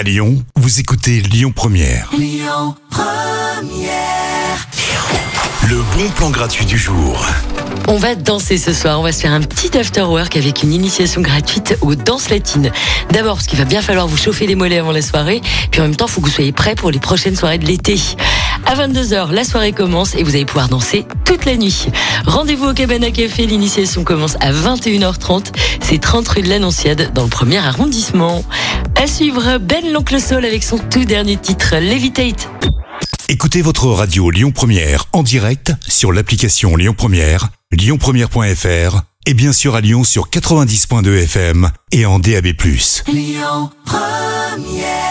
À Lyon, vous écoutez Lyon Première. Le bon plan gratuit du jour. On va danser ce soir. On va se faire un petit after work avec une initiation gratuite aux danses latines. D'abord, parce qu'il va bien falloir vous chauffer les mollets avant la soirée. Puis en même temps, il faut que vous soyez prêts pour les prochaines soirées de l'été. À 22h, la soirée commence et vous allez pouvoir danser toute la nuit. Rendez-vous au Cabana Café. L'initiation commence à 21h30. C'est 30 rue de l'Annonciade dans le premier arrondissement. À suivre, Ben l'Oncle Sol avec son tout dernier titre, Levitate. Écoutez votre radio Lyon Première en direct sur l'application Lyon Première, lyonpremière.fr et bien sûr à Lyon sur 90.2 FM et en DAB+. Lyon Première